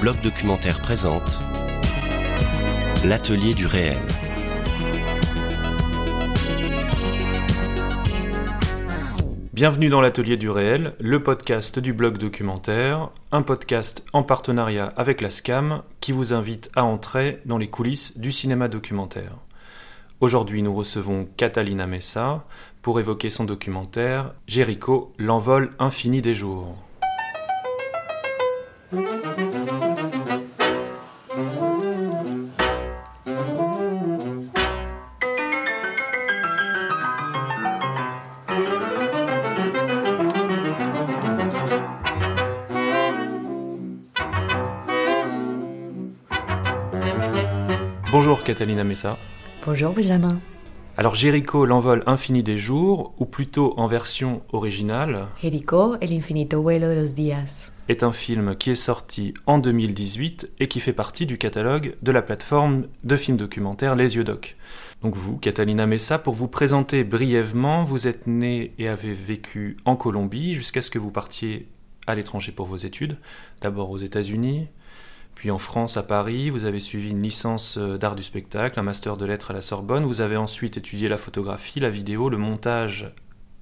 bloc documentaire présente L'atelier du réel. Bienvenue dans l'atelier du réel, le podcast du blog documentaire, un podcast en partenariat avec la SCAM qui vous invite à entrer dans les coulisses du cinéma documentaire. Aujourd'hui, nous recevons Catalina Messa pour évoquer son documentaire Jéricho, l'envol infini des jours. Catalina Messa. Bonjour Benjamin. Alors Jericho, l'envol infini des jours, ou plutôt en version originale, Jericho, el infinito vuelo de los días. est un film qui est sorti en 2018 et qui fait partie du catalogue de la plateforme de films documentaires Les Yeux Doc. Donc vous, Catalina Messa, pour vous présenter brièvement, vous êtes née et avez vécu en Colombie jusqu'à ce que vous partiez à l'étranger pour vos études, d'abord aux États-Unis, puis en France, à Paris, vous avez suivi une licence euh, d'art du spectacle, un master de lettres à la Sorbonne. Vous avez ensuite étudié la photographie, la vidéo, le montage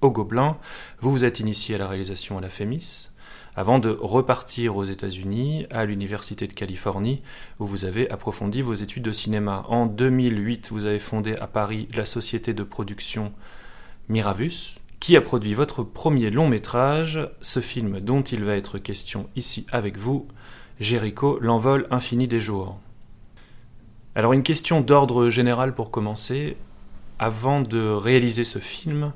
au Gobelin. Vous vous êtes initié à la réalisation à la FEMIS, avant de repartir aux États-Unis, à l'Université de Californie, où vous avez approfondi vos études de cinéma. En 2008, vous avez fondé à Paris la société de production Miravus, qui a produit votre premier long métrage, ce film dont il va être question ici avec vous, Jéricho, l'envol infini des jours. Alors une question d'ordre général pour commencer. Avant de réaliser ce film,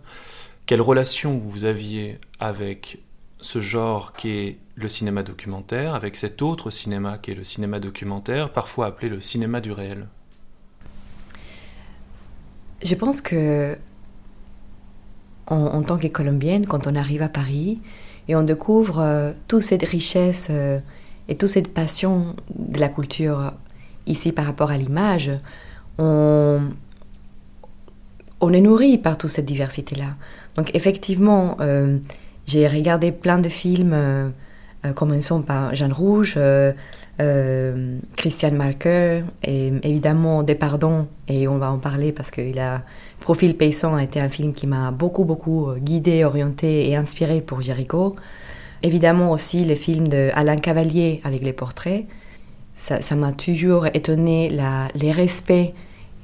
quelle relation vous aviez avec ce genre qui est le cinéma documentaire, avec cet autre cinéma qui est le cinéma documentaire, parfois appelé le cinéma du réel? Je pense que en, tant que colombienne, quand on arrive à Paris et on découvre euh, toute cette richesse euh, et toute cette passion de la culture ici par rapport à l'image, on, est nourri par toute cette diversité-là. Donc effectivement, euh, j'ai regardé plein de films, euh, euh, commençons par Jeanne Rouge, Christian Marker, et évidemment Des Pardons, et on va en parler parce que a, Profil Paysan a été un film qui m'a beaucoup, beaucoup guidé, orienté et inspiré pour Jericho. Évidemment aussi les films de Alain Cavalier avec les portraits. Ça m'a toujours étonné les respects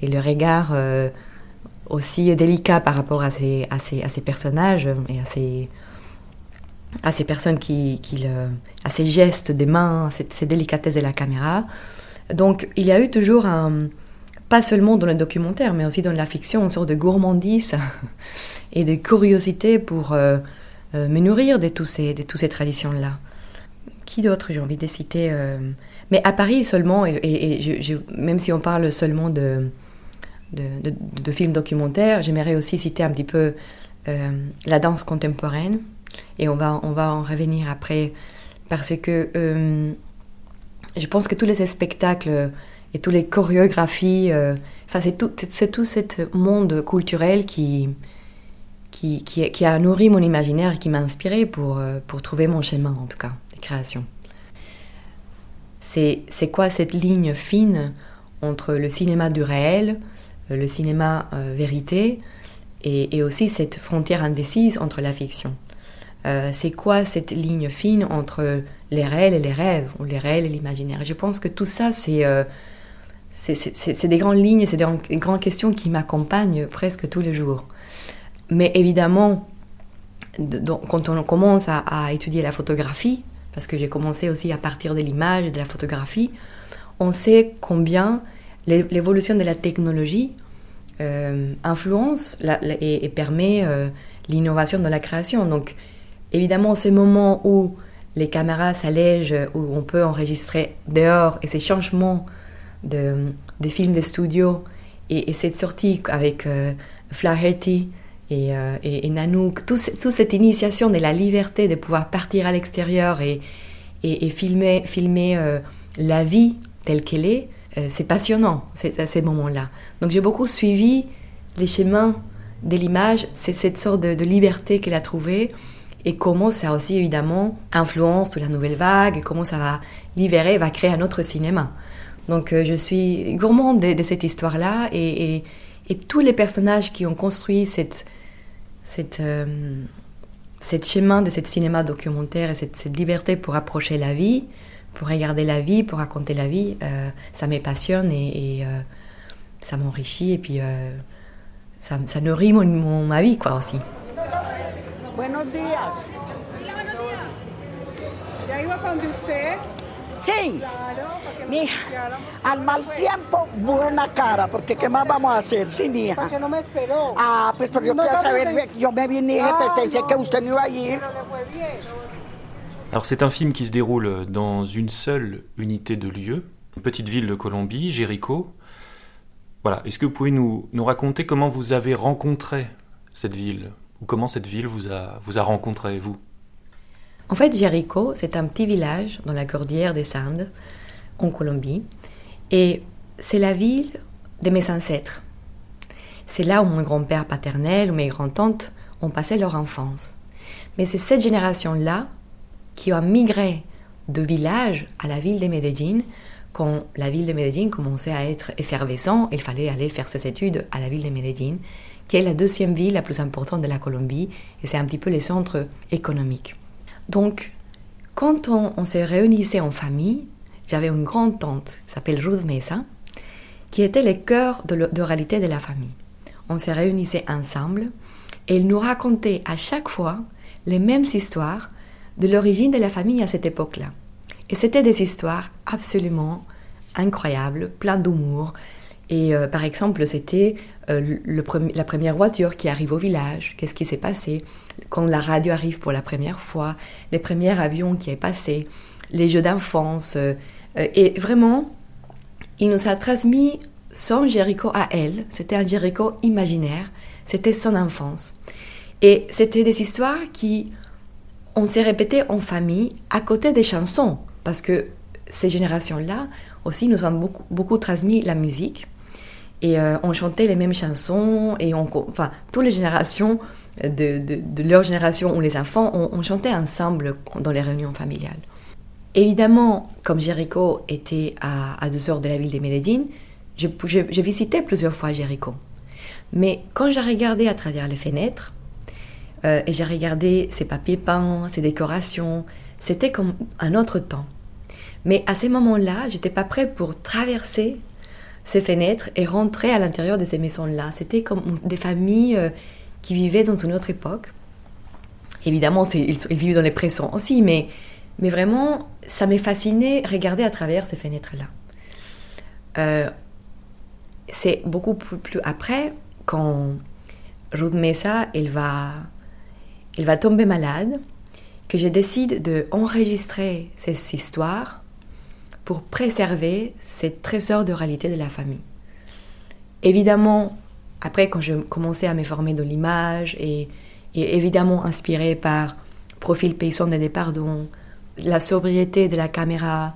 et le regard euh, aussi délicat par rapport à ces, personnages et à ces, personnes qui, à ces gestes des mains, ces, ces délicatesses de la caméra. Donc il y a eu toujours pas seulement dans le documentaire, mais aussi dans la fiction, une sorte de gourmandise et de curiosité pour euh, euh, me nourrir de, tous ces, de toutes ces traditions-là. Qui d'autre j'ai envie de citer euh, Mais à Paris seulement, et, même si on parle seulement de, de, films documentaires, j'aimerais aussi citer un petit peu euh, la danse contemporaine, et on va, on va en revenir après, parce que je pense que tous les spectacles et toutes les chorégraphies, enfin c'est tout, c'est tout ce monde culturel qui, qui, a nourri mon imaginaire et qui m'a inspiré pour, euh, trouver mon chemin, en tout cas, de création. C'est, quoi cette ligne fine entre le cinéma du réel, le cinéma euh, vérité, et, aussi cette frontière indécise entre la fiction? Euh, C'est quoi cette ligne fine entre les réels et les rêves, ou les réels et l'imaginaire? Je pense que tout ça, c'est... Euh, des grandes lignes, c'est des, des grandes questions qui m'accompagnent presque tous les jours. Mais évidemment, quand on commence à, étudier la photographie, parce que j'ai commencé aussi à partir de l'image de la photographie, on sait combien l'évolution de la technologie euh, influence et, et, permet euh, l'innovation de la création. Donc, évidemment, ces moments où les caméras s'allègent, où on peut enregistrer dehors, et ces changements de, films de studio, et, et cette sortie avec euh, Flaherty, et, euh, et, et, Nanook, toute tout cette initiation de la liberté de pouvoir partir à l'extérieur et, et, filmer, filmer euh, la vie telle qu'elle est, euh, c'est passionnant à ces moments-là. Donc j'ai beaucoup suivi les chemins de l'image, c'est cette sorte de, liberté qu'elle a trouvée et comment ça aussi évidemment influence toute la nouvelle vague, et comment ça va libérer, va créer un autre cinéma. Donc je suis gourmande de, cette histoire-là et, tous les personnages qui ont construit cette, cette, euh, chemin de ce cinéma documentaire et cette, liberté pour approcher la vie, pour regarder la vie, pour raconter la vie, euh, ça me passionne et, ça m'enrichit et puis ça, nourrit mon, ma vie quoi aussi. Sí. Mi al mal tiempo, buena cara, porque ¿qué más vamos a hacer? Sin hija? Porque no me esperó? Ah, pues porque yo no saber, yo me vine y pensé que usted no iba a ir. Alors c'est un film qui se déroule dans une seule unité de lieu, une petite ville de Colombie, Jéricho. Voilà, est-ce que vous pouvez nous, nous raconter comment vous avez rencontré cette ville? Ou comment cette ville vous a, vous a rencontré, vous? En fait, Jéricho, c'est un petit village dans la cordillère des Andes, en Colombie, et c'est la ville de mes ancêtres. C'est là où mon grand-père paternel ou mes grands-tantes ont passé leur enfance. Mais c'est cette génération-là qui a migré de village à la ville de Medellín quand la ville de Medellín commençait à être effervescente, il fallait aller faire ses études à la ville de Medellín qui est la deuxième ville la plus importante de la Colombie, et c'est un petit peu le centre économique. Donc, quand on, s'est réunissait en famille, j'avais une grande tante qui s'appelle Ruth Mesa, qui était le cœur de, réalité de la famille. On s'est réunissait ensemble et elle nous racontait à chaque fois les mêmes histoires de l'origine de la famille à cette époque-là. Et c'était des histoires absolument incroyables, plein d'humour, et euh, par exemple, c'était euh, la première voiture qui arrive au village, qu'est-ce qui s'est passé, quand la radio arrive pour la première fois, les premiers avions qui est passé, les jeux d'enfance. Euh, et vraiment, il nous a transmis son Jéricho à elle. C'était un Jéricho imaginaire, c'était son enfance. Et c'était des histoires qui, on s'est répétées en famille à côté des chansons, parce que ces générations-là aussi nous ont beaucoup, beaucoup transmis la musique. Et euh, on chantait les mêmes chansons, et enfin, toutes les générations de, de, leur génération ou les enfants, on, chantait ensemble dans les réunions familiales. Évidemment, comme Jéricho était à, deux heures de la ville de Medellín, je, visitais plusieurs fois Jéricho. Mais quand j'ai regardé à travers les fenêtres, euh, et j'ai regardé ces papiers peints, ces décorations, c'était comme un autre temps. Mais à ces moments-là, j'étais pas prêt pour traverser ces fenêtres et rentrer à l'intérieur de ces maisons-là. C'était comme des familles euh, qui vivaient dans une autre époque. Évidemment, ils, ils, vivent dans les présents aussi, mais, mais vraiment, ça m'est fasciné regarder à travers ces fenêtres-là. Euh, c'est beaucoup plus, après, quand Ruth Mesa, elle va, elle va tomber malade, que je décide de enregistrer ces histoires pour préserver ces trésors de réalité de la famille. Évidemment, après, quand je commençais à me former de l'image et, évidemment inspiré par Profil paysan de pardons, la sobriété de la caméra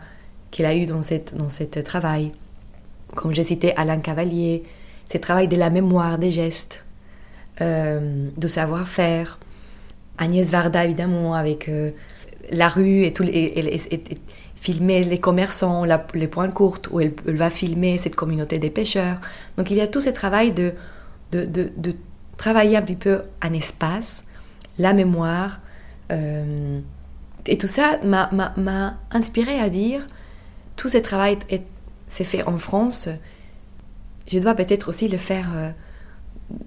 qu'elle a eue dans, cette, dans ce travail, comme j'ai cité Alain Cavalier, ce travail de la mémoire des gestes, euh, de savoir-faire, Agnès Varda évidemment avec euh, la rue et, tout, et, filmer les commerçants, les points courtes, où elle, va filmer cette communauté des pêcheurs. Donc il y a tout ce travail de, de, travailler un petit peu en espace, la mémoire. Euh, et tout ça m'a inspiré à dire, tout ce travail s'est fait en France, je dois peut-être aussi le faire euh,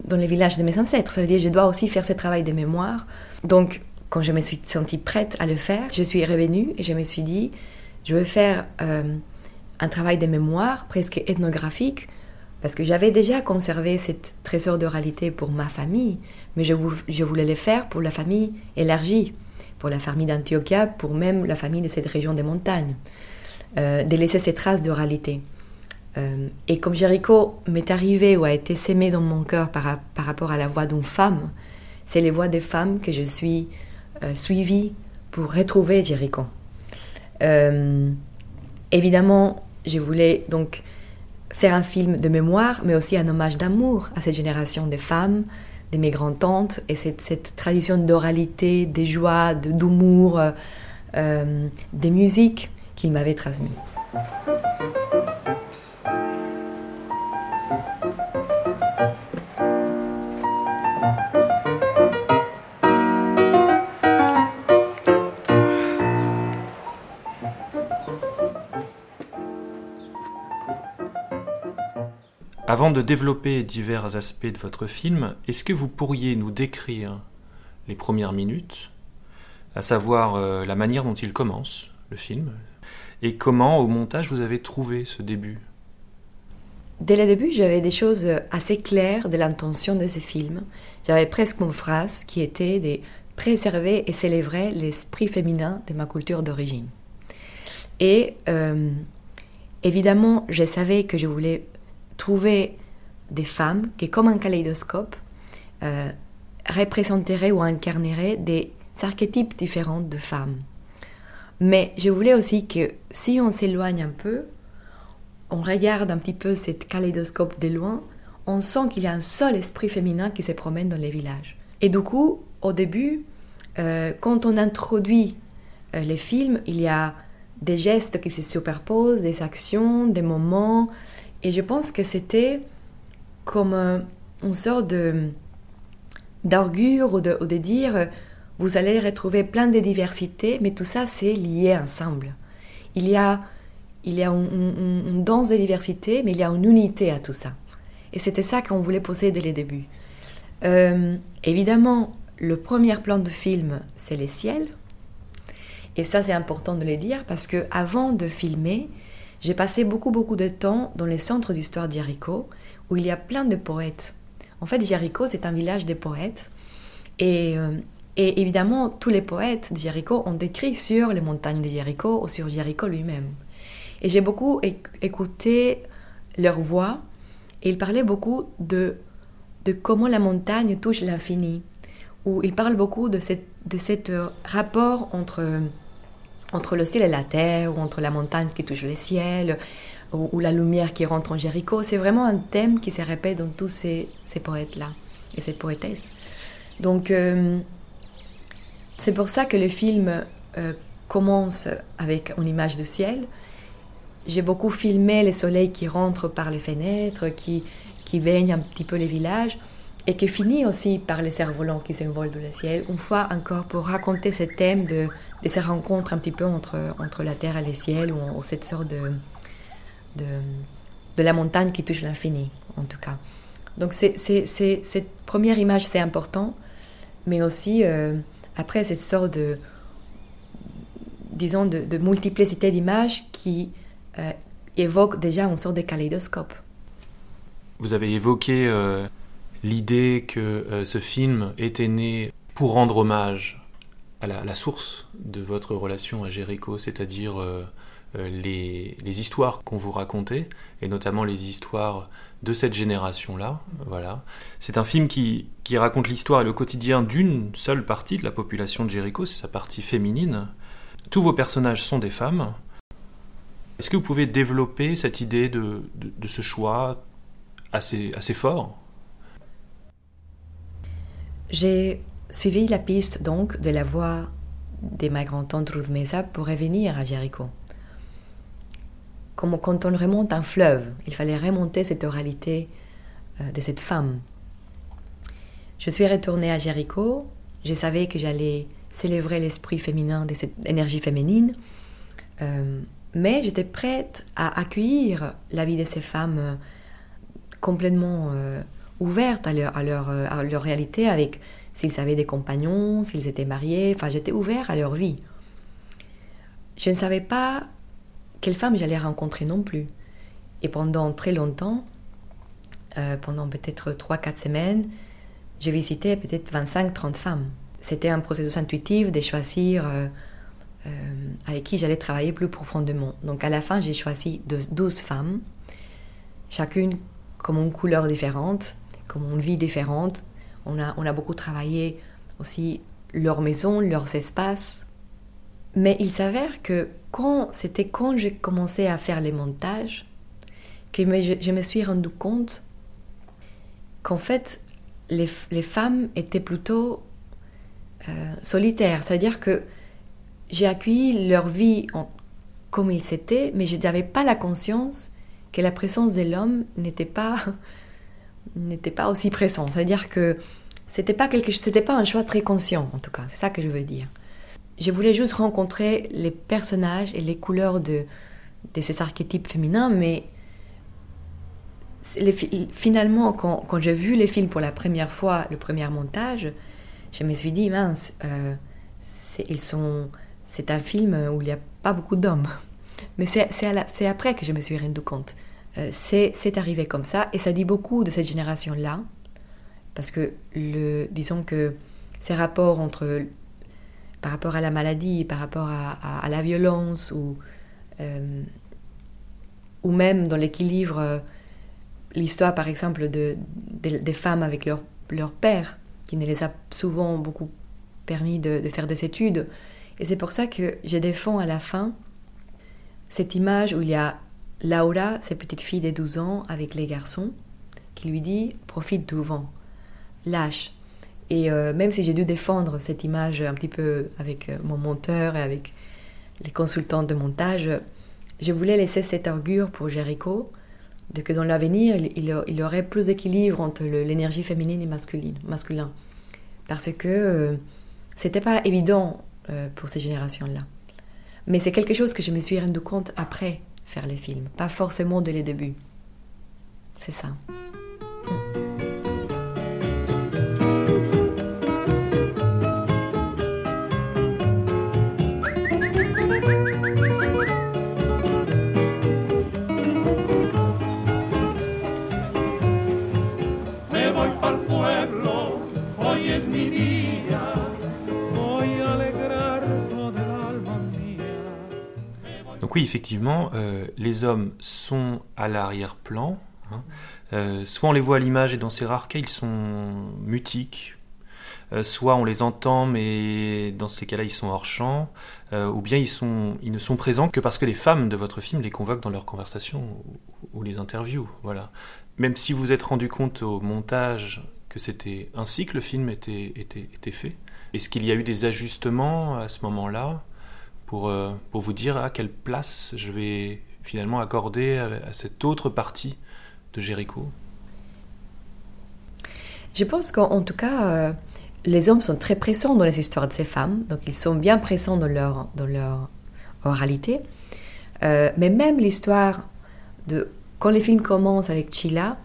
dans les villages de mes ancêtres. Ça veut dire je dois aussi faire ce travail de mémoire. Donc quand je me suis sentie prête à le faire, je suis revenue et je me suis dit, je veux faire euh, un travail de mémoire presque ethnographique parce que j'avais déjà conservé cette trésor de réalité pour ma famille, mais je, voulais le faire pour la famille élargie, pour la famille d'Antioquia, pour même la famille de cette région des montagnes, euh, de laisser ces traces de réalité. Euh, et comme Jéricho m'est arrivé ou a été sémé dans mon cœur par, rapport à la voix d'une femme, c'est les voix des femmes que je suis suivie pour retrouver Jéricho. Euh, évidemment, je voulais donc faire un film de mémoire, mais aussi un hommage d'amour à cette génération de femmes, de mes grands-tantes et cette, tradition d'oralité, des joies, d'humour, euh, euh, des musiques qu'il m'avait transmis. Avant de développer divers aspects de votre film, est-ce que vous pourriez nous décrire les premières minutes, à savoir euh, la manière dont il commence, le film, et comment au montage vous avez trouvé ce début? Dès le début, j'avais des choses assez claires de l'intention de ce film. J'avais presque une phrase qui était de préserver et célébrer l'esprit féminin de ma culture d'origine. Et euh, évidemment, je savais que je voulais trouver des femmes qui, comme un kaléidoscope, euh, représenteraient ou incarneraient des archétypes différents de femmes. Mais je voulais aussi que si on s'éloigne un peu, on regarde un petit peu cette kaléidoscope de loin, on sent qu'il y a un seul esprit féminin qui se promène dans les villages. Et du coup, au début, euh, quand on introduit euh, les films, il y a des gestes qui se superposent, des actions, des moments, et je pense que c'était comme une sorte de d'argure ou de, dire vous allez retrouver plein de diversités, mais tout ça c'est lié ensemble. Il y a, il y a une, danse de diversité, mais il y a une unité à tout ça. Et c'était ça qu'on voulait poser dès le début. Euh, évidemment, le premier plan de film, c'est les ciels. Et ça, c'est important de le dire parce que avant de filmer, j'ai passé beaucoup, beaucoup de temps dans les centres d'histoire de Jéricho, où il y a plein de poètes. En fait, Jéricho, c'est un village de poètes. Et, euh, et, évidemment, tous les poètes de ont écrit sur les montagnes de ou sur Jéricho lui-même. Et j'ai beaucoup écouté leur voix, et ils parlaient beaucoup de, de comment la montagne touche l'infini, où ils parlent beaucoup de, cette, de cet rapport entre entre le ciel et la terre, ou entre la montagne qui touche le ciel, ou, la lumière qui rentre en Jéricho. C'est vraiment un thème qui se répète dans tous ces, poètes-là et ces poétesses. Donc, euh, c'est pour ça que le film euh, commence avec une image du ciel. J'ai beaucoup filmé les soleils qui rentrent par les fenêtres, qui, qui baignent un petit peu les villages et qui finit aussi par les cerfs-volants qui s'envolent dans le ciel, une fois encore pour raconter ce thème de, de ces rencontres un petit peu entre, entre la terre et le ciel, ou, cette sorte de, de, de, la montagne qui touche l'infini, en tout cas. Donc c'est, cette première image, c'est important, mais aussi euh, après cette sorte de, disons, de, multiplicité d'images qui euh, évoque déjà une sorte de kaléidoscope. Vous avez évoqué... Euh, l'idée que euh, ce film était né pour rendre hommage à la, source de votre relation à Jéricho, c'est-à-dire euh, euh, les, histoires qu'on vous racontait, et notamment les histoires de cette génération-là. Voilà. C'est un film qui, raconte l'histoire et le quotidien d'une seule partie de la population de Jéricho, c'est sa partie féminine. Tous vos personnages sont des femmes. Est-ce que vous pouvez développer cette idée de, ce choix assez fort? J'ai suivi la piste donc de la voix de ma grand-tante Ruth Mesa pour revenir à Jéricho. Comme quand on remonte un fleuve, il fallait remonter cette oralité euh, de cette femme. Je suis retournée à Jéricho, je savais que j'allais célébrer l'esprit féminin de cette énergie féminine, euh, mais j'étais prête à accueillir la vie de ces femmes euh, complètement ouverte à leur, à leur, à leur réalité, avec s'ils avaient des compagnons, s'ils étaient mariés, enfin j'étais ouvert à leur vie. Je ne savais pas quelle femme j'allais rencontrer non plus. Et pendant très longtemps, euh, pendant peut-être 3-4 semaines, j'ai visité peut-être 25-30 femmes. C'était un processus intuitif de choisir euh, euh, avec qui j'allais travailler plus profondément. Donc à la fin, j'ai choisi 12 femmes, chacune comme une couleur différente, comme une vie différente. On a, on a beaucoup travaillé aussi leur maison, leurs espaces. Mais il s'avère que quand c'était quand j'ai commencé à faire les montages, que je, me suis rendu compte qu'en fait, les, les femmes étaient plutôt euh, solitaires. C'est-à-dire que j'ai accueilli leur vie en, comme ils étaient, mais je n'avais pas la conscience que la présence de l'homme n'était pas, n'était pas aussi présente. C'est-à-dire que c'était pas quelque, c'était pas un choix très conscient, en tout cas. C'est ça que je veux dire. Je voulais juste rencontrer les personnages et les couleurs de, de ces archétypes féminins, mais finalement, quand, quand j'ai vu les films pour la première fois, le premier montage, je me suis dit, mince, euh, ils sont, c'est un film où il n'y a pas beaucoup d'hommes. Mais c'est après que je me suis rendu compte. Euh, c'est arrivé comme ça, et ça dit beaucoup de cette génération-là, parce que, le, disons que ces rapports entre, par rapport à la maladie, par rapport à, la violence, ou, euh, ou même dans l'équilibre l'histoire, par exemple, de, des femmes avec leur, leur père, qui ne les a souvent beaucoup permis de, faire des études. Et c'est pour ça que je défends à la fin cette image où il y a Laura, cette petite fille de 12 ans, avec les garçons, qui lui dit Profite du vent, lâche. Et euh, même si j'ai dû défendre cette image un petit peu avec euh, mon monteur et avec les consultants de montage, je voulais laisser cette augure pour Jericho de que dans l'avenir, il, y aurait plus d'équilibre entre l'énergie féminine et masculine, masculin. Parce que euh, c'était pas évident euh, pour ces générations-là. Mais c'est quelque chose que je me suis rendu compte après faire les films, pas forcément dès les débuts. C'est ça. Oui, effectivement, euh, les hommes sont à l'arrière-plan. Hein. Euh, soit on les voit à l'image et dans ces rares cas, ils sont mutiques. Euh, soit on les entend, mais dans ces cas-là, ils sont hors champ. ou bien ils, ne sont présents que parce que les femmes de votre film les convoquent dans leurs conversations ou, les interviews. Voilà. Même si vous êtes rendu compte au montage que c'était ainsi que le film était fait, est-ce qu'il y a eu des ajustements à ce moment-là? Pour, euh, pour vous dire à quelle place je vais finalement accorder à, cette autre partie de Jéricho Je pense qu'en tout cas, euh, les hommes sont très pressants dans les histoires de ces femmes, donc ils sont bien pressants dans leur, dans leur oralité. Euh, mais même l'histoire de quand les films commencent avec Chila,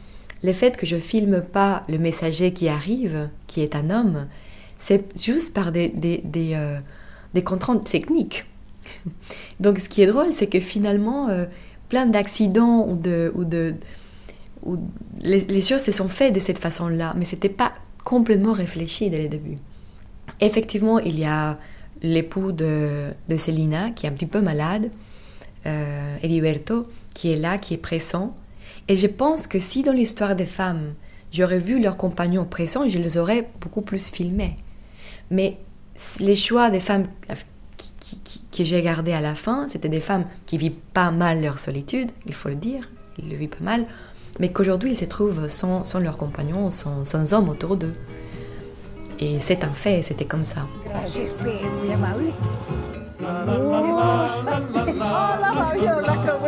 le fait que je filme pas le messager qui arrive, qui est un homme, c'est juste par des, des contraintes techniques. Donc ce qui est drôle, c'est que finalement, euh, plein d'accidents ou de... Ou de les, choses se sont faites de cette façon-là, mais ce n'était pas complètement réfléchi dès le début. Effectivement, il y a l'époux de, de Selina qui est un petit peu malade, euh, Eliberto, qui est là, qui est pressant. Et je pense que si dans l'histoire des femmes, j'aurais vu leurs compagnons pressants, je les aurais beaucoup plus filmés. Mais les choix des femmes que j'ai gardé à la fin, c'était des femmes qui vivent pas mal leur solitude, il faut le dire, ils le vivent pas mal, mais qu'aujourd'hui ils se trouvent sans, sans leurs compagnons, sans, sans hommes autour d'eux. Et c'est un fait, c'était comme ça. Hola Fabiola, ¿cómo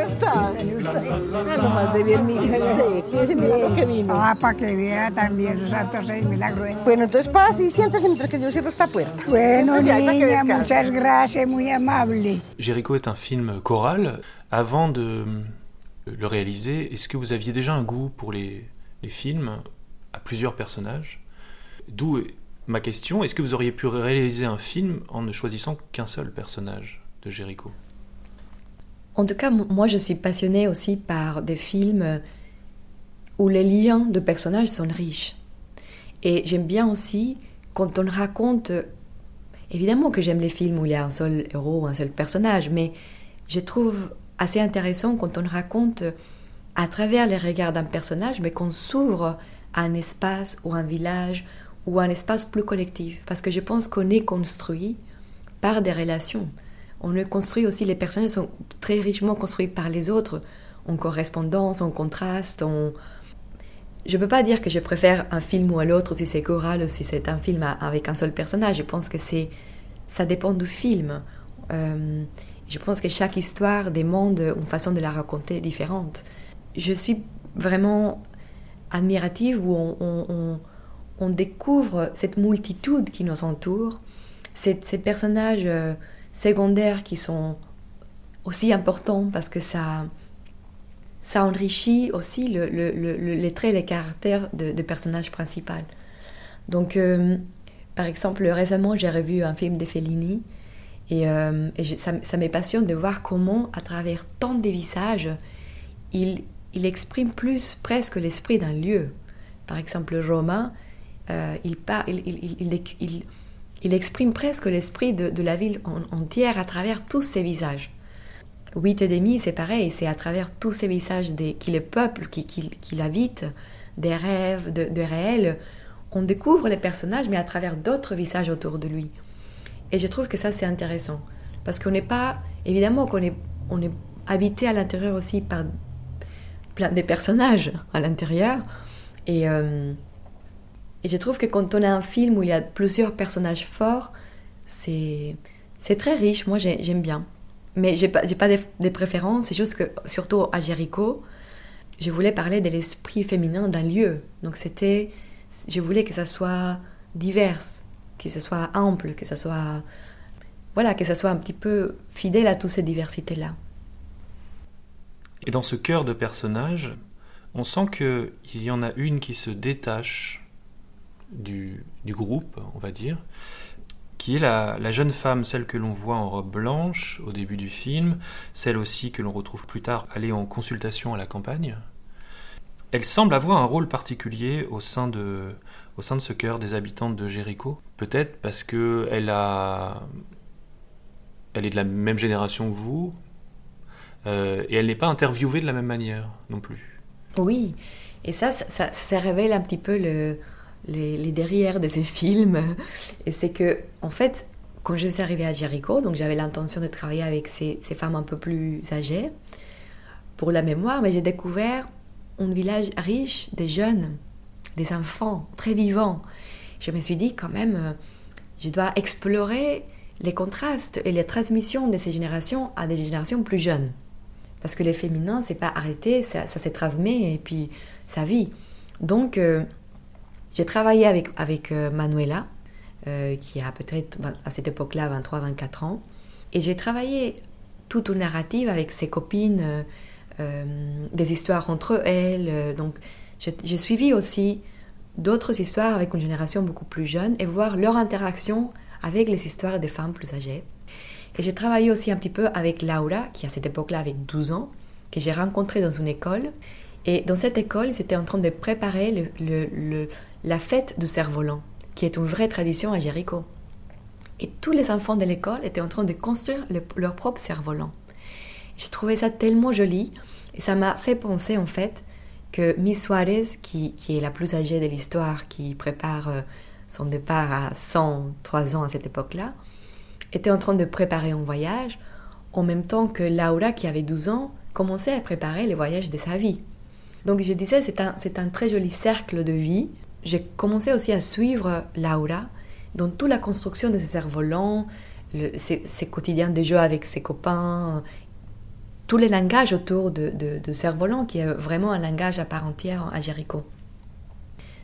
Lo más de bien, mi usted. ¿Qué es el milagro que vino? Ah, para que vea también los santos seis milagros. Bueno, entonces pasa y siéntese mientras que yo cierro esta puerta. Bueno, niña, muchas gracias, muy amable. Jericho est un film choral. Avant de le réaliser, est-ce que vous aviez déjà un goût pour les, les films à plusieurs personnages? D'où ma question, est-ce que vous auriez pu réaliser un film en ne choisissant qu'un seul personnage de Jericho? En tout cas, moi je suis passionnée aussi par des films où les liens de personnages sont riches. Et j'aime bien aussi quand on raconte... Évidemment que j'aime les films où il y a un seul héros, un seul personnage, mais je trouve assez intéressant quand on raconte à travers les regards d'un personnage, mais qu'on s'ouvre à un espace ou un village ou un espace plus collectif. Parce que je pense qu'on est construit par des relations. On est construit aussi, les personnages sont très richement construits par les autres, en correspondance, en contraste. je ne peux pas dire que je préfère un film ou à l'autre, si c'est choral ou si c'est un film avec un seul personnage. Je pense que c'est, ça dépend du film. Euh, je pense que chaque histoire demande une façon de la raconter différente. Je suis vraiment admirative où on, on, découvre cette multitude qui nous entoure, ces, personnages euh, secondaires qui sont aussi importants parce que ça, ça enrichit aussi le, le, les traits, les caractères de, de personnages principaux. Donc, euh, par exemple, récemment, j'ai revu un film de Fellini et, euh, ça, ça me passionne de voir comment, à travers tant de visages, il, il exprime plus presque l'esprit d'un lieu. Par exemple, Roma, euh, il, il, il, exprime presque l'esprit de, la ville entière à travers tous ses visages. Huit et demi, c'est pareil, c'est à travers tous ces visages des, qui le peuple, qui, qui, l'habite, des rêves, de, de réel, on découvre les personnages, mais à travers d'autres visages autour de lui. Et je trouve que ça, c'est intéressant. Parce qu'on n'est pas, évidemment qu'on est, on est habité à l'intérieur aussi par plein de personnages à l'intérieur. Et, euh, et je trouve que quand on a un film où il y a plusieurs personnages forts, c'est, très riche. Moi, j'aime bien. Mais j'ai pas, pas des, préférences. C'est juste que, surtout à Jericho, je voulais parler de l'esprit féminin d'un lieu. Donc c'était, je voulais que ça soit divers, que ce soit ample, que ça soit, voilà, que ça soit un petit peu fidèle à toutes ces diversités-là. Et dans ce cœur de personnages, on sent qu'il y en a une qui se détache du, du groupe, on va dire, qui est la, jeune femme, celle que l'on voit en robe blanche au début du film, celle aussi que l'on retrouve plus tard aller en consultation à la campagne. Elle semble avoir un rôle particulier au sein de, au sein de ce cœur des habitantes de Jéricho. Peut-être parce que elle a, elle est de la même génération que vous, euh, et elle n'est pas interviewée de la même manière non plus. Oui, et ça, ça, ça révèle un petit peu le, les, derrière de ces films. Et c'est que, en fait, quand je suis arrivée à Jericho, donc j'avais l'intention de travailler avec ces, femmes un peu plus âgées pour la mémoire, mais j'ai découvert un village riche des jeunes, des enfants, très vivants. Je me suis dit quand même, euh, je dois explorer les contrastes et les transmissions de ces générations à des générations plus jeunes. Parce que les féminins, c'est pas arrêté, ça, ça se transmet et puis ça vit. Donc, euh, j'ai travaillé avec, avec euh, Manuela, euh, qui a peut-être à cette époque-là 23-24 ans, et j'ai travaillé toute une narrative avec ses copines, euh, des histoires entre elles. donc j'ai suivi aussi d'autres histoires avec une génération beaucoup plus jeune et voir leur interaction avec les histoires des femmes plus âgées. Et j'ai travaillé aussi un petit peu avec Laura, qui à cette époque-là avait 12 ans, que j'ai rencontrée dans une école. Et dans cette école, ils étaient en train de préparer le, la fête du cerf-volant, qui est une vraie tradition à Jéricho. Et tous les enfants de l'école étaient en train de construire leur propre cerf-volant. J'ai trouvé ça tellement joli et ça m'a fait penser en fait que Miss Suarez, qui, est la plus âgée de l'histoire, qui prépare euh, son départ à 103 ans à cette époque-là, était en train de préparer un voyage, en même temps que Laura, qui avait 12 ans, commençait à préparer les voyages de sa vie. Donc je disais, c'est un, c'est un très joli cercle de vie j'ai commencé aussi à suivre Laura dans toute la construction de ses cerfs-volants, ses, quotidiens de jeu avec ses copains, tous les langages autour de, de, cerfs-volants, qui est vraiment un langage à part entière à Jéricho.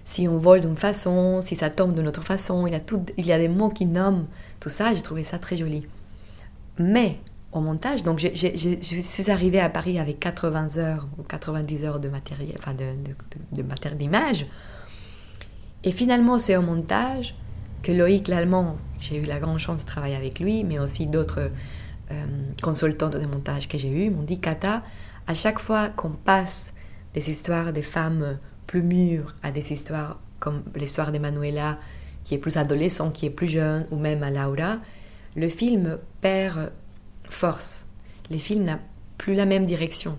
Si on vole d'une façon, si ça tombe d'une autre façon, il y, a tout, il y a des mots qui nomment tout ça, j'ai trouvé ça très joli. Mais au montage, donc je, suis arrivée à Paris avec 80 heures ou 90 heures de matériel, enfin de, de, de d'image. Et finalement, c'est au montage que Loïc Lallemand, j'ai eu la grande chance de travailler avec lui, mais aussi d'autres euh, consultants de montage que j'ai eu, m'ont dit Kata, à chaque fois qu'on passe des histoires des femmes plus mûres à des histoires comme l'histoire de Manuela, qui est plus adolescent, qui est plus jeune, ou même à Laura, le film perd force. Les films n'ont plus la même direction.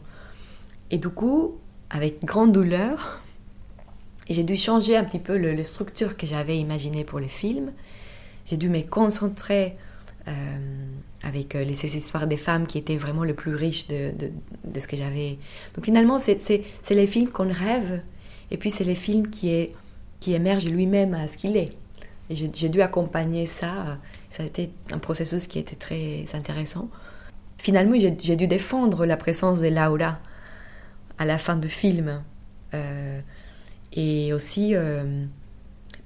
Et du coup, avec grande douleur, j'ai dû changer un petit peu le, les structures que j'avais imaginées pour les films. J'ai dû me concentrer euh, avec euh, ces histoires des femmes qui étaient vraiment le plus riche de, de, ce que j'avais. Donc finalement, c'est les films qu'on rêve Et puis c'est les films qui, est, qui émergent lui-même à ce qu'il est. Et j'ai dû accompagner ça. Ça a été un processus qui était très intéressant. Finalement, j'ai dû défendre la présence de Laura à la fin du film. Euh, et aussi, euh,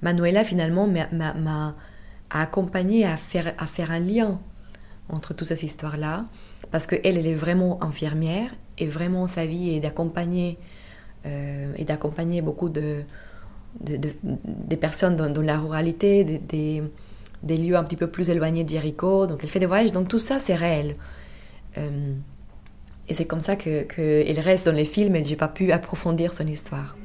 Manuela, finalement, m'a accompagné à faire, un lien entre toutes ces histoires-là. Parce qu'elle, elle est vraiment infirmière et vraiment sa vie est d'accompagner euh, et d'accompagner beaucoup de, des personnes dans, la ruralité, des, lieux un petit peu plus éloignés de. Donc elle fait des voyages, donc tout ça c'est réel. Euh, et c'est comme ça qu'elle que reste dans les films et j'ai pas pu approfondir son histoire.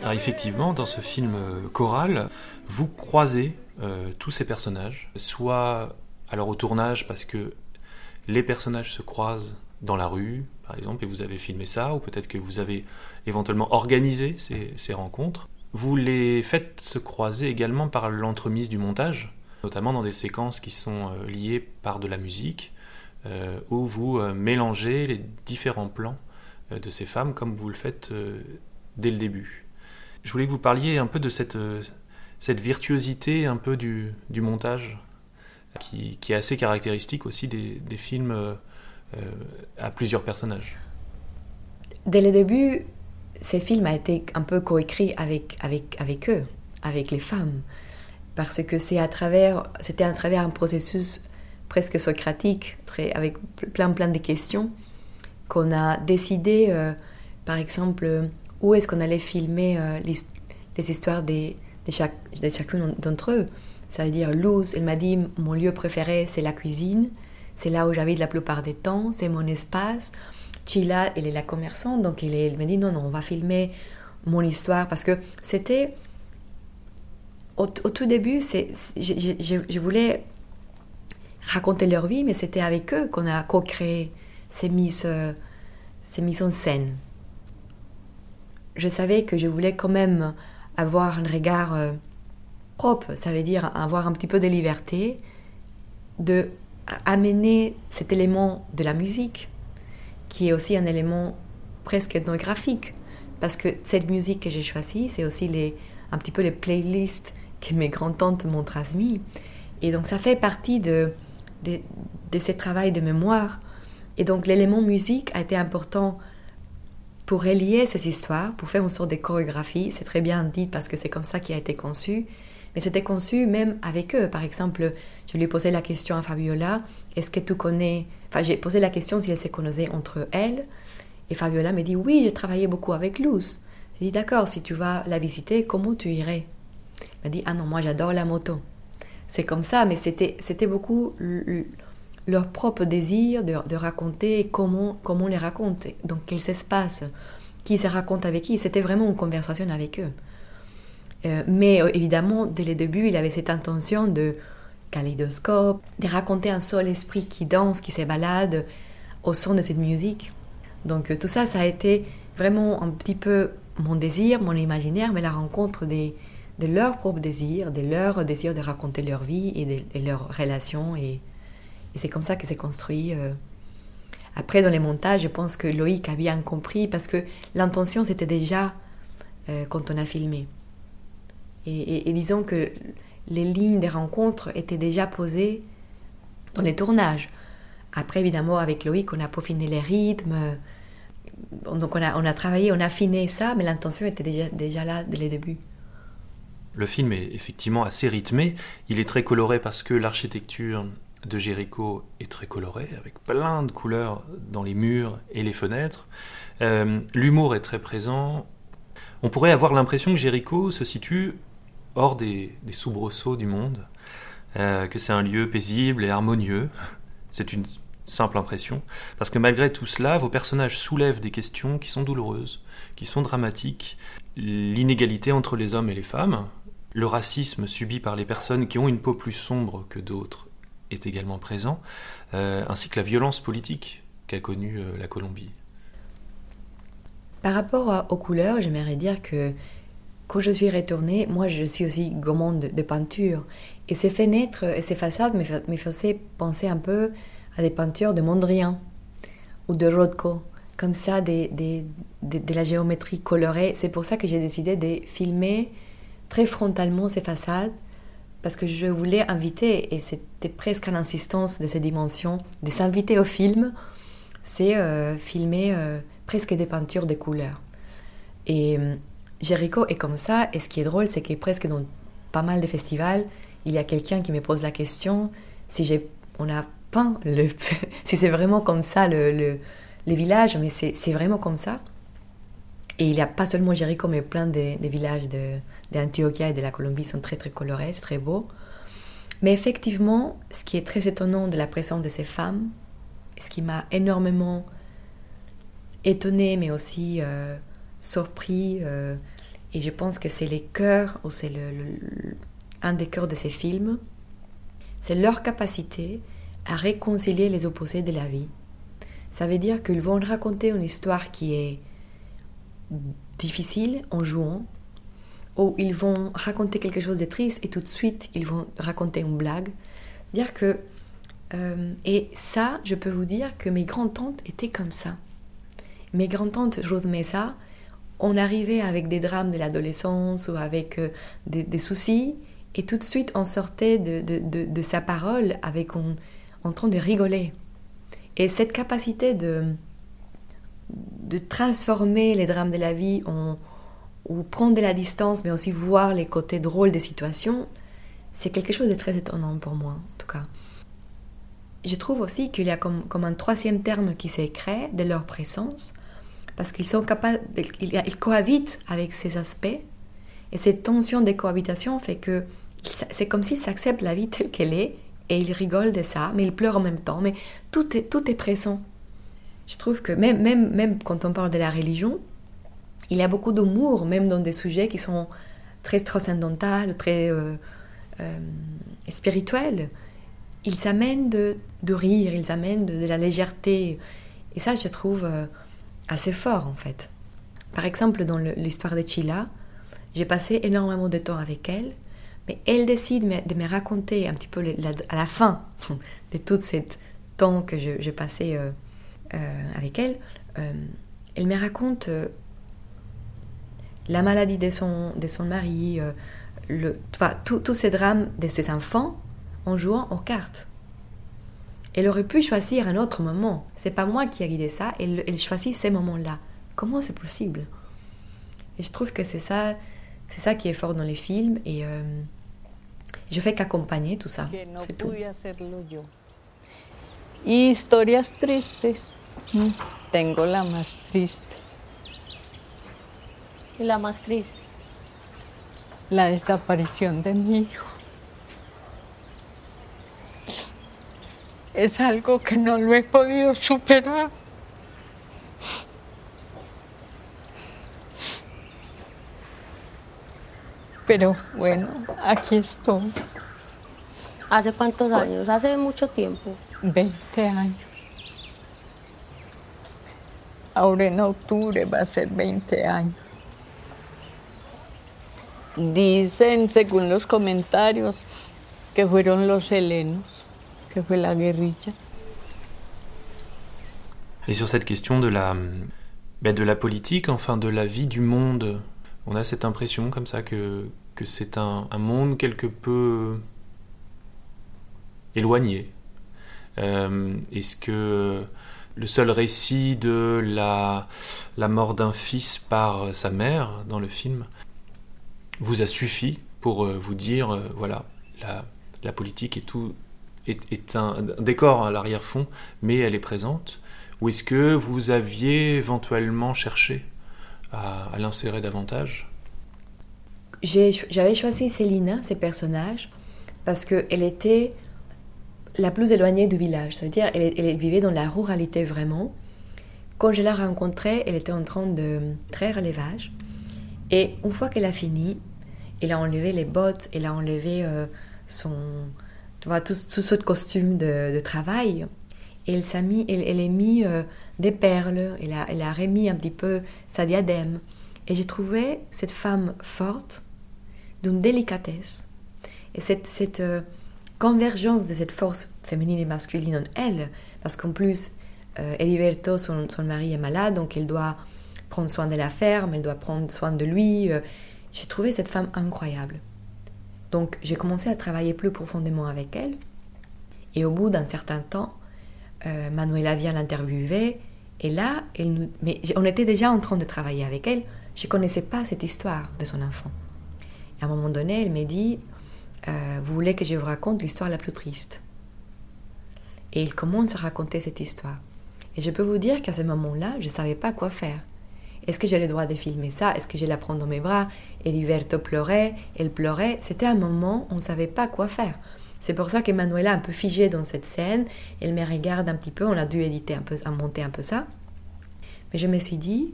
Alors effectivement, dans ce film euh, choral, vous croisez euh, tous ces personnages, soit alors au tournage parce que les personnages se croisent dans la rue, par exemple, et vous avez filmé ça, ou peut-être que vous avez éventuellement organisé ces, rencontres. Vous les faites se croiser également par l'entremise du montage, notamment dans des séquences qui sont euh, liées par de la musique, où vous mélangez les différents plans de ces femmes comme vous le faites dès le début. Je voulais que vous parliez un peu de cette, euh, virtuosité un peu du, montage, qui, est assez caractéristique aussi des, films euh, euh, à plusieurs personnages. Dès le début, ces films ont été un peu coécrits avec, avec, avec eux, avec les femmes, parce que c'est à travers, c'était à travers un processus presque socratique, très, avec plein plein de questions, qu'on a décidé, par exemple, où est-ce qu'on allait filmer euh, les, histoires de, chacune d'entre eux. Ça veut dire, Luz, elle m'a dit, mon lieu préféré, c'est la cuisine. C'est là où j'habite la plupart du temps, c'est mon espace. Chila, elle est la commerçante, donc elle, elle m'a dit, non, non, on va filmer mon histoire. Parce que c'était... Au, tout début, c'est, je, voulais raconter leur vie, mais c'était avec eux qu'on a co-créé ces mises, euh, ces mises en scène je savais que je voulais quand même avoir un regard euh, propre, ça veut dire avoir un petit peu de liberté, de amener cet élément de la musique, qui est aussi un élément presque ethnographique, parce que cette musique que j'ai choisie, c'est aussi les, un petit peu les playlists que mes grands-tantes m'ont transmis. Et donc ça fait partie de, de, de ce travail de mémoire. Et donc l'élément musique a été important pour relier ces histoires, pour faire une sorte de chorégraphie. C'est très bien dit parce que c'est comme ça qui a été conçu. Mais c'était conçu même avec eux. Par exemple, je lui ai posé la question à Fabiola, est-ce que tu connais... Enfin, j'ai posé la question si elle se connaissait entre elles. Et Fabiola m'a dit, oui, j'ai travaillé beaucoup avec Luz. J'ai dit, d'accord, si tu vas la visiter, comment tu irais? Elle m'a dit, ah non, moi j'adore la moto. C'est comme ça, mais c'était beaucoup leur propre désir de, raconter comment, comment les raconte, dans quels espaces, qui se raconte avec qui. C'était vraiment une conversation avec eux. Euh, mais euh, évidemment, dès le début, il avait cette intention de kaléidoscope, de raconter un seul esprit qui danse, qui se balade au son de cette musique. Donc euh, tout ça, ça a été vraiment un petit peu mon désir, mon imaginaire, mais la rencontre des, de leurs propres désirs, de leur désir de raconter leur vie et de, leurs relations et, et c'est comme ça que c'est construit. Euh. Après, dans les montages, je pense que Loïc a bien compris parce que l'intention, c'était déjà euh, quand on a filmé. Et, disons que les lignes des rencontres étaient déjà posées dans les tournages. Après, évidemment, avec Loïc, on a peaufiné les rythmes. Donc, on a, travaillé, on a affiné ça, mais l'intention était déjà, déjà là dès le début. Le film est effectivement assez rythmé. Il est très coloré parce que l'architecture de Jéricho est très coloré, avec plein de couleurs dans les murs et les fenêtres. Euh, l'humour est très présent. On pourrait avoir l'impression que Jéricho se situe hors des, soubresauts du monde, euh, que c'est un lieu paisible et harmonieux. C'est une simple impression, parce que malgré tout cela, vos personnages soulèvent des questions qui sont douloureuses, qui sont dramatiques. L'inégalité entre les hommes et les femmes, le racisme subi par les personnes qui ont une peau plus sombre que d'autres est également présent, euh, ainsi que la violence politique qu'a connue euh, la Colombie. Par rapport aux couleurs, j'aimerais dire que quand je suis retournée, moi je suis aussi gourmande de, peinture. Et ces fenêtres et ces façades me, faisaient penser un peu à des peintures de Mondrian ou de Rothko, comme ça, de la géométrie colorée. C'est pour ça que j'ai décidé de filmer très frontalement ces façades parce que je voulais inviter, et c'était presque une insistance de ces dimensions, de s'inviter au film, c'est euh, filmer euh, presque des peintures de couleurs. Et euh, Jericho est comme ça, et ce qui est drôle, c'est que presque dans pas mal de festivals, il y a quelqu'un qui me pose la question si on a peint le, si c'est vraiment comme ça le, le, les villages, mais c'est vraiment comme ça. Et il n'y a pas seulement Jericho, mais plein de, villages d'Antioquia et de la Colombie sont très très colorés, très beaux. Mais effectivement, ce qui est très étonnant de la présence de ces femmes, ce qui m'a énormément étonné, mais aussi euh, surpris, euh, et je pense que c'est les cœurs, ou c'est un des cœurs de ces films, c'est leur capacité à réconcilier les opposés de la vie. Ça veut dire qu'ils vont raconter une histoire qui est difficile en jouant, ou ils vont raconter quelque chose de triste et tout de suite ils vont raconter une blague. Dire que euh, et ça, je peux vous dire que mes grands-tantes étaient comme ça. Mes grands-tantes Ruth Mesa, on arrivait avec des drames de l'adolescence ou avec euh, des, soucis, et tout de suite on sortait de, de, sa parole avec en train de rigoler. Et cette capacité de, de transformer les drames de la vie en, ou prendre de la distance, mais aussi voir les côtés drôles des situations, c'est quelque chose de très étonnant pour moi, en tout cas. Je trouve aussi qu'il y a comme, un troisième terme qui s'est créé de leur présence, parce qu'ils sont capables, ils, cohabitent avec ces aspects, et cette tension de cohabitation fait que c'est comme s'ils acceptent la vie telle qu'elle est, et ils rigolent de ça, mais ils pleurent en même temps, mais tout est, tout est présent. Je trouve que même, même, même quand on parle de la religion, il y a beaucoup d'humour, même dans des sujets qui sont très transcendantaux, très euh, euh, spirituels. Ils amènent de, rire, ils amènent de, la légèreté. Et ça, je trouve euh, assez fort, en fait. Par exemple, dans l'histoire de Chila, j'ai passé énormément de temps avec elle, mais elle décide de me raconter un petit peu à la fin de tout ce temps que j'ai passé avec elle, euh, elle me raconte euh, la maladie de son, de son mari, le, tous ces drames de ses enfants en jouant aux cartes. Elle aurait pu choisir un autre moment. C'est pas moi qui ai guidé ça. Elle, elle choisit ces moments-là. Comment c'est possible? Et je trouve que c'est ça, c'est ça qui est fort dans les films. Et je fais qu'accompagner tout ça. C'est tout. Historias tristes Tengo la más triste. ¿Y la más triste? La desaparición de mi hijo. Es algo que no lo he podido superar. Pero bueno, aquí estoy. ¿Hace cuántos años? Hace mucho tiempo. 20 años. Ahora en octubre va a ser 20 años. Dicen, según los comentarios, que fueron los helenos, que fue la guerrilla. Et sur cette question de la, ben de la politique, enfin de la vie du monde, on a cette impression comme ça que, que c'est un, un, monde quelque peu éloigné. Euh, Est-ce que le seul récit de la, la mort d'un fils par sa mère dans le film vous a suffi pour euh, vous dire, euh, voilà, la, la, politique est tout, est, un décor à l'arrière-fond, mais elle est présente. Ou est-ce que vous aviez éventuellement cherché à, l'insérer davantage? J'avais choisi Célina, ce personnage, parce qu'elle était la plus éloignée du village, c'est-à-dire elle, vivait dans la ruralité vraiment. Quand je l'ai rencontrée, elle était en train de traire l'élevage. Et une fois qu'elle a fini, elle a enlevé les bottes, elle a enlevé euh, son, tu vois, tout, tout ce costume de, travail. Et elle s'est mis, elle, elle a mis euh, des perles, elle a, elle a remis un petit peu sa diadème. Et j'ai trouvé cette femme forte, d'une délicatesse. Et cette, cette euh, convergence de cette force féminine et masculine en elle, parce qu'en plus, euh, Eliberto, son, son, mari est malade, donc elle doit prendre soin de la ferme, elle doit prendre soin de lui. j'ai trouvé cette femme incroyable. Donc j'ai commencé à travailler plus profondément avec elle. Et au bout d'un certain temps, euh, Manuela vient l'interviewer. Et là, elle nous... mais on était déjà en train de travailler avec elle. Je ne connaissais pas cette histoire de son enfant. Et à un moment donné, elle m'a dit, euh, vous voulez que je vous raconte l'histoire la plus triste Et il commence à raconter cette histoire. Et je peux vous dire qu'à ce moment-là, je ne savais pas quoi faire. Est-ce que j'ai le droit de filmer ça? Est-ce que je la prendre dans mes bras? Eliberto pleurait, elle pleurait. C'était un moment où on ne savait pas quoi faire. C'est pour ça qu'Emmanuela est un peu figée dans cette scène. Elle me regarde un petit peu. On a dû éditer un peu, monter un peu ça. Mais je me suis dit,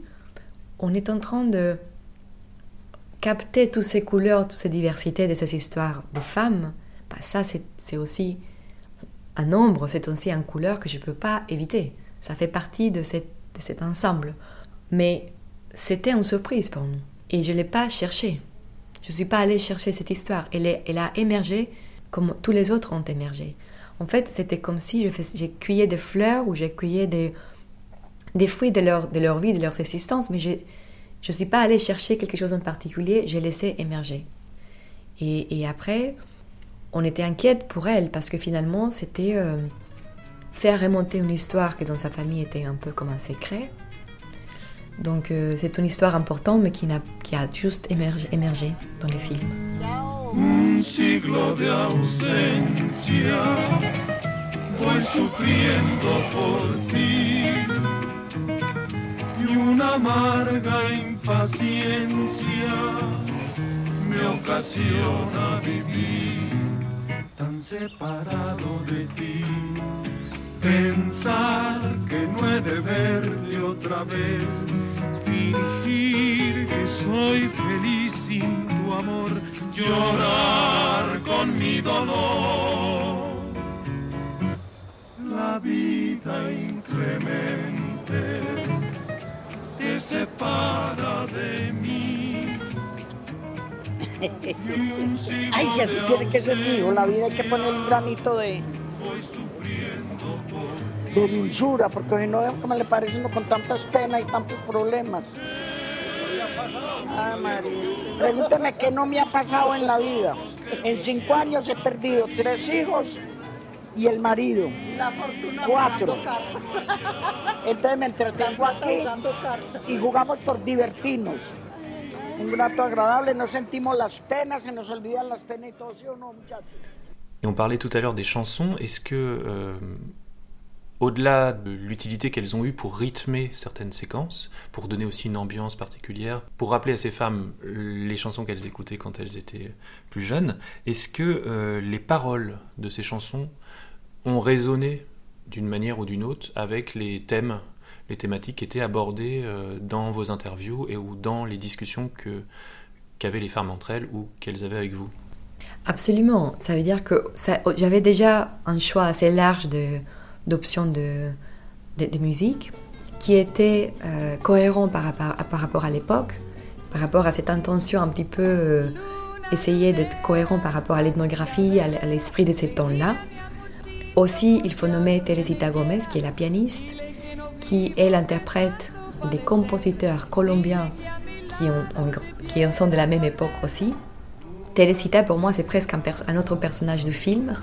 on est en train de capter toutes ces couleurs, toutes ces diversités de ces histoires de femmes. Bah, ça, c'est aussi un nombre, c'est aussi une couleur que je ne peux pas éviter. Ça fait partie de, cet ensemble. Mais c'était une surprise pour nous. Et je ne l'ai pas cherché. Je ne suis pas allée chercher cette histoire. Elle, elle a émergé comme tous les autres ont émergé. En fait, c'était comme si je, cueillais des fleurs ou j'ai cueillais des, fruits de leur, de leur vie, de leur existence, mais je ne suis pas allée chercher quelque chose en particulier, j'ai laissé émerger. Et, après, on était inquiète pour elle parce que finalement, c'était euh, faire remonter une histoire qui dans sa famille était un peu comme un secret. Donc euh, c'est une histoire importante, mais qui, a, juste émergé, dans les films. Un siglo de voy sufriendo por ti. Amarga impaciencia me ocasiona vivir tan separado de ti. Pensar que no he de verte otra vez, fingir que soy feliz sin tu amor, llorar con mi dolor. La vida incremente te separa de mí. Ay, si así tiene que ser mío, la vida hay que poner un granito de de dulzura, porque si no, ¿cómo le parece uno con tantas penas y tantos problemas? Ah, María. Pregúnteme qué no me ha pasado en la vida. En cinco años he perdido tres hijos y el marido. La. Et on parlait tout à l'heure des chansons. Est-ce que euh, au-delà de l'utilité qu'elles ont eue pour rythmer certaines séquences, pour donner aussi une ambiance particulière, pour rappeler à ces femmes les chansons qu'elles écoutaient quand elles étaient plus jeunes, est-ce que euh, les paroles de ces chansons ont résonné d'une manière ou d'une autre avec les thèmes, les thématiques qui étaient abordées euh, dans vos interviews et ou dans les discussions que qu'avaient les femmes entre elles ou qu'elles avaient avec vous Absolument. Ça veut dire que j'avais déjà un choix assez large de, d'options de, de, musique qui était euh, par rapport, par rapport à l'époque, par rapport à cette intention un petit peu euh, essayer d'être cohérent par rapport à l'ethnographie, à, l'esprit de ces temps-là. Aussi, il faut nommer Teresita Gomez, qui est la pianiste, qui est l'interprète des compositeurs colombiens qui, ont, sont de la même époque aussi. Teresita, pour moi, c'est presque un, autre personnage de film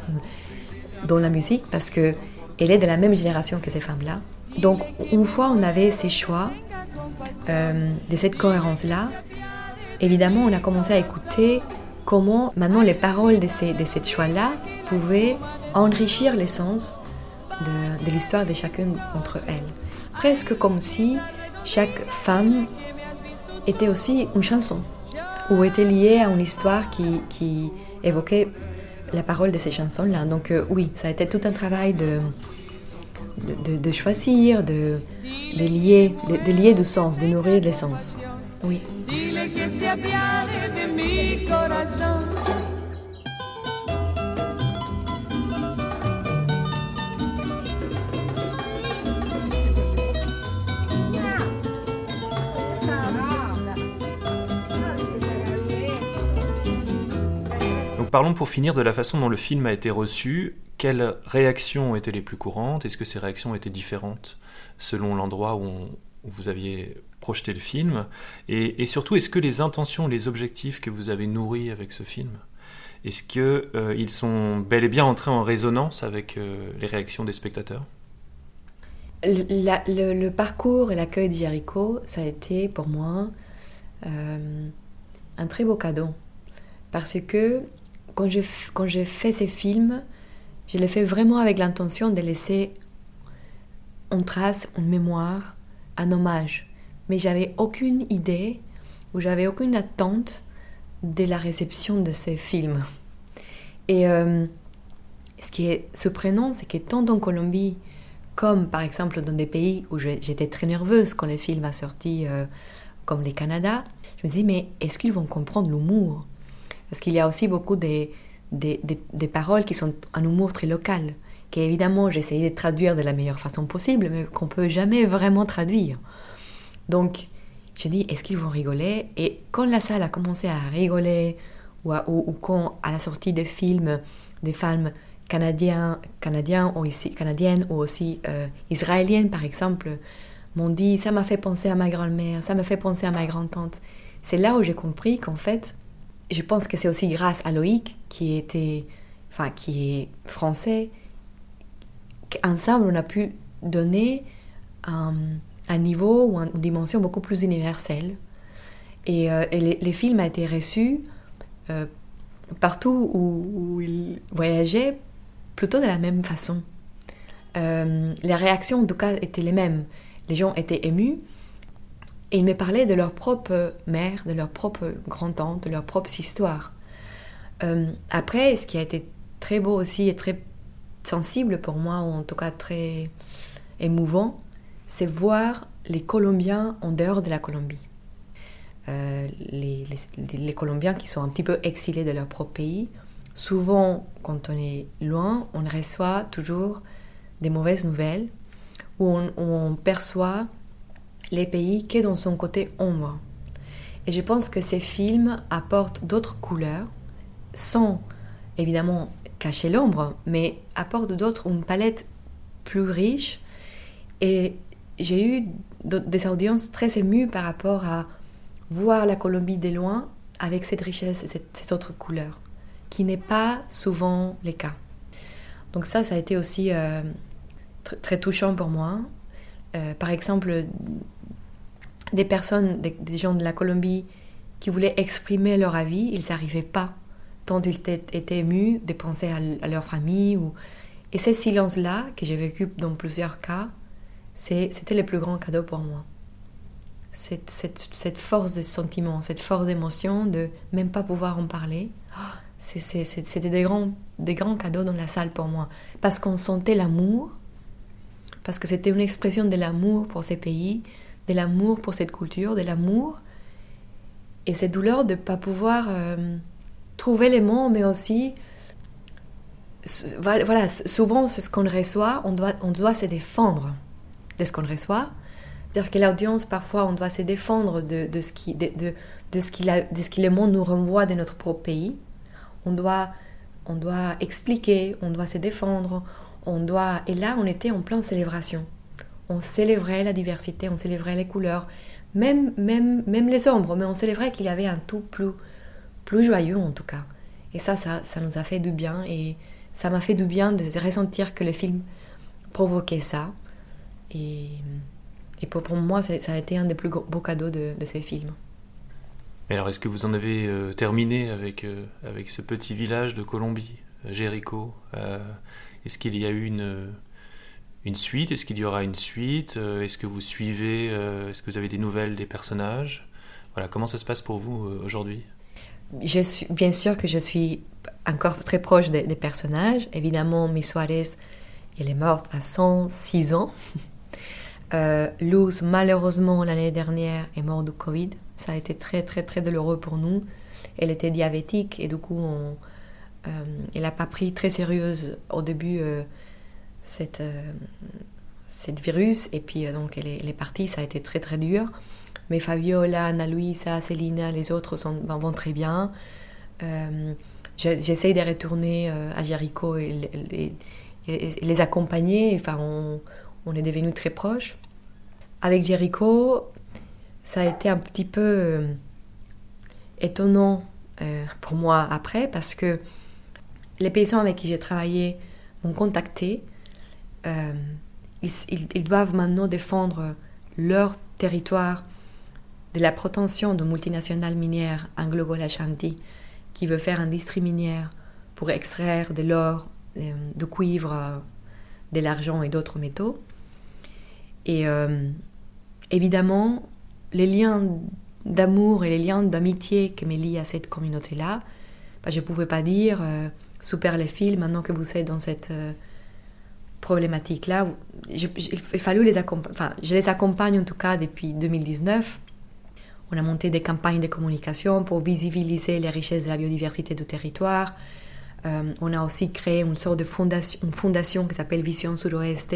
dans la musique parce que elle est de la même génération que ces femmes-là. Donc, une fois on avait ces choix, euh, de cette cohérence-là, évidemment, on a commencé à écouter comment maintenant les paroles de ces choix-là pouvaient enrichir l'essence de, de l'histoire de chacune d'entre elles. Presque comme si chaque femme était aussi une chanson ou était liée à une histoire qui, qui évoquait la parole de ces chansons-là. Donc euh, oui, ça a été tout un travail de, de, de choisir, de, de, lier, de, de lier du sens, de nourrir l'essence. Oui. Parlons pour finir de la façon dont le film a été reçu. Quelles réactions ont été les plus courantes? Est-ce que ces réactions étaient différentes selon l'endroit où, vous aviez projeté le film? Et, surtout, est-ce que les intentions, les objectifs que vous avez nourris avec ce film, est-ce qu'ils euh, sont bel et bien entrés en résonance avec euh, les réactions des spectateurs? Le, parcours et l'accueil de Jericho, ça a été pour moi euh, un très beau cadeau. Parce que quand je, quand je fais ces films, je les fais vraiment avec l'intention de laisser en trace, en mémoire, un hommage. Mais j'avais aucune idée ou j'avais aucune attente de la réception de ces films. Et euh, ce qui est surprenant, c'est que tant en Colombie comme par exemple dans des pays où j'étais très nerveuse quand le film a sorti, euh, comme le Canada, je me dis mais est-ce qu'ils vont comprendre l'humour? Parce qu'il y a aussi beaucoup de, des paroles qui sont un humour très local, qu'évidemment j'essayais de traduire de la meilleure façon possible, mais qu'on peut jamais vraiment traduire. Donc, je dis, est-ce qu'ils vont rigoler? Et quand la salle a commencé à rigoler, ou, ou, quand à la sortie des films, des femmes canadiens, canadiens ou ici, canadiennes ou aussi euh, israéliennes, par exemple, m'ont dit, ça m'a fait penser à ma grand-mère, ça m'a fait penser à ma grand-tante. C'est là où j'ai compris qu'en fait, je pense que c'est aussi grâce à Loïc, qui, était, enfin, qui est français, qu'ensemble, on a pu donner un, niveau ou une dimension beaucoup plus universelle. Et, euh, les, films ont été reçus euh, partout où, ils voyageaient plutôt de la même façon. Euh, les réactions, en tout cas, étaient les mêmes. Les gens étaient émus, et ils me parlaient de leur propre mère, de leur propre grand-tante, de leur propre histoire. Euh, après, ce qui a été très beau aussi et très sensible pour moi, ou en tout cas très émouvant, c'est voir les Colombiens en dehors de la Colombie. Euh, les, Colombiens qui sont un petit peu exilés de leur propre pays, souvent quand on est loin, on reçoit toujours des mauvaises nouvelles, où on perçoit les pays que dans son côté ombre. Et je pense que ces films apportent d'autres couleurs, sans évidemment cacher l'ombre, mais apportent d'autres, une palette plus riche. Et j'ai eu des audiences très émues par rapport à voir la Colombie de loin avec cette richesse et cette, autre couleur, qui n'est pas souvent le cas. Donc ça, ça a été aussi euh, très touchant pour moi. Euh, par exemple, des personnes, des, gens de la Colombie qui voulaient exprimer leur avis, ils n'arrivaient pas, tant ils étaient, émus de penser à, leur famille. Et ce silence-là, que j'ai vécu dans plusieurs cas, c'était le plus grand cadeau pour moi. Cette, cette, force de sentiment, cette force d'émotion, de même pas pouvoir en parler, oh, c'était des grands, des grands cadeaux dans la salle pour moi. Parce qu'on sentait l'amour, parce que c'était une expression de l'amour pour ces pays, de l'amour pour cette culture, de l'amour et cette douleur de ne pas pouvoir euh, trouver les mots, mais aussi, voilà, souvent ce qu'on reçoit, on doit, on doit se défendre de ce qu'on reçoit. C'est-à-dire que l'audience, parfois, on doit se défendre de, de ce qui, de, de, ce, qui de ce qui le monde nous renvoie de notre propre pays. On doit, on doit expliquer, on doit se défendre, on doit... Et là, on était en pleine célébration on célébrait la diversité, on célébrait les couleurs, même, même, même les ombres, mais on célébrait qu'il y avait un tout plus, plus joyeux en tout cas. Et ça, ça, ça nous a fait du bien et ça m'a fait du bien de ressentir que le film provoquait ça. Et, pour, moi, ça, a été un des plus beaux cadeaux de, de ces films. Mais alors, est-ce que vous en avez euh, terminé avec, euh, avec ce petit village de Colombie, Jéricho Est-ce qu'il y a eu une, une suite? Est-ce qu'il y aura une suite? Est-ce que vous suivez Est-ce que vous avez des nouvelles des personnages? Voilà, comment ça se passe pour vous aujourd'hui? Je suis, bien sûr que je suis encore très proche des, personnages. Évidemment, Miss Suarez, elle est morte à 106 ans. Euh, Luz, malheureusement, l'année dernière, est morte du Covid. Ça a été très, très, très douloureux pour nous. Elle était diabétique et du coup, euh, elle n'a pas pris très sérieuse au début euh, cette, cette virus. Et puis, donc, elle est, partie. Ça a été très, très dur. Mais Fabiola, Ana Luisa, Célina, les autres sont, vont très bien. J'essaie de retourner à Jericho et, les accompagner. Enfin, on, on est devenus très proches. Avec Jericho, ça a été un petit peu euh, étonnant euh, pour moi après parce que les paysans avec qui j'ai travaillé m'ont contacté. Euh, ils, doivent maintenant défendre leur territoire de la prétention de multinationales minières anglo Ashanti qui veut faire un district minière pour extraire de l'or, du cuivre, de l'argent et d'autres métaux. Et euh, évidemment, les liens d'amour et les liens d'amitié qui me lient à cette communauté-là, bah, je ne pouvais pas dire euh, super les fils, maintenant que vous êtes dans cette euh, problématique-là. il fallu les accompagner, enfin, je les accompagne en tout cas depuis 2019. On a monté des campagnes de communication pour visibiliser les richesses de la biodiversité du territoire. on a aussi créé une sorte de fondation, une fondation qui s'appelle Vision Sud-Ouest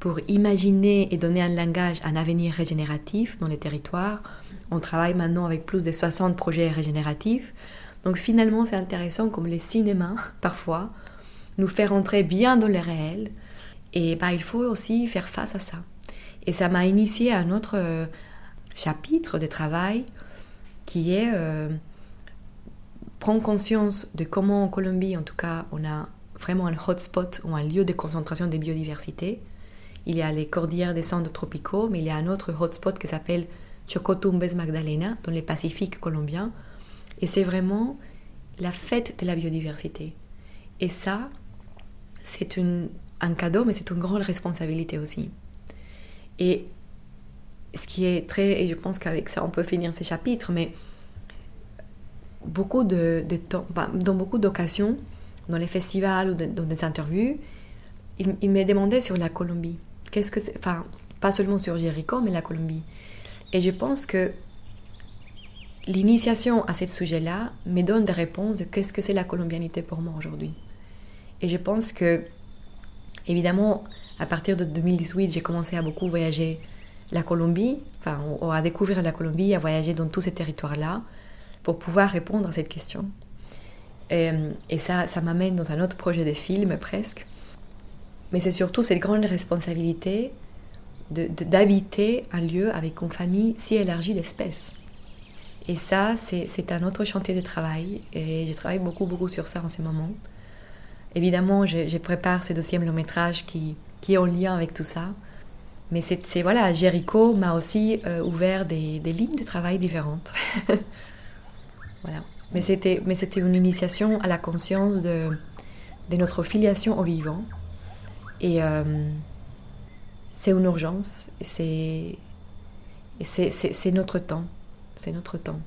pour imaginer et donner un langage, un avenir régénératif dans les territoires. On travaille maintenant avec plus de 60 projets régénératifs. Donc finalement, c'est intéressant comme les cinémas, parfois, nous faire entrer bien dans le réel. Et bah, il faut aussi faire face à ça. Et ça m'a initié à un autre euh, chapitre de travail qui est euh, prendre conscience de comment en Colombie, en tout cas, on a vraiment un hotspot ou un lieu de concentration de biodiversité il y a les cordillères des centres tropicaux, mais il y a un autre hotspot qui s'appelle Chocotumbes Magdalena, dans les Pacifiques colombiens. Et c'est vraiment la fête de la biodiversité. Et ça, c'est un cadeau, mais c'est une grande responsabilité aussi. Et ce qui est très, et je pense qu'avec ça on peut finir ces chapitres, mais beaucoup de, temps, dans beaucoup d'occasions, dans les festivals ou dans des interviews, il, il me demandait sur la Colombie qu'est-ce que c'est Enfin, pas seulement sur Jéricho, mais la Colombie. Et je pense que l'initiation à ce sujet-là me donne des réponses de qu'est-ce que c'est la colombianité pour moi aujourd'hui. Et je pense que, évidemment, à partir de 2018, j'ai commencé à beaucoup voyager la Colombie, enfin, à découvrir la Colombie, à voyager dans tous ces territoires-là, pour pouvoir répondre à cette question. Et, et ça, ça m'amène dans un autre projet de film presque, mais c'est surtout cette grande responsabilité d'habiter un lieu avec une famille si élargie d'espèces. Et ça, c'est un autre chantier de travail. Et je travaille beaucoup, beaucoup sur ça en ce moment. Évidemment, je, prépare ce deuxième long métrage qui, qui est en lien avec tout ça. Mais c'est voilà, Jericho m'a aussi euh, ouvert des, lignes de travail différentes. voilà. Mais c'était une initiation à la conscience de, notre filiation au vivant et euh, c'est une urgence, c'est notre temps, c'est notre temps.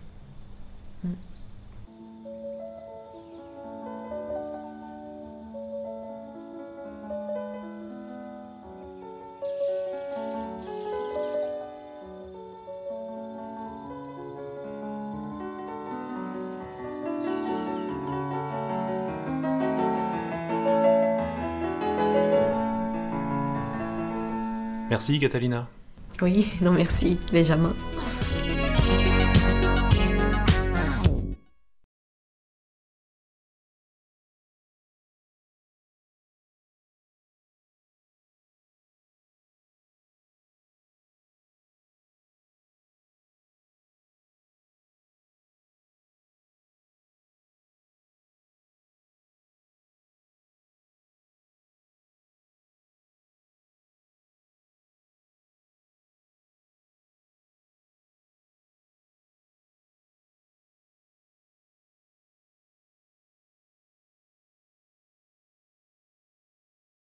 Merci Catalina. Oui, non merci Benjamin.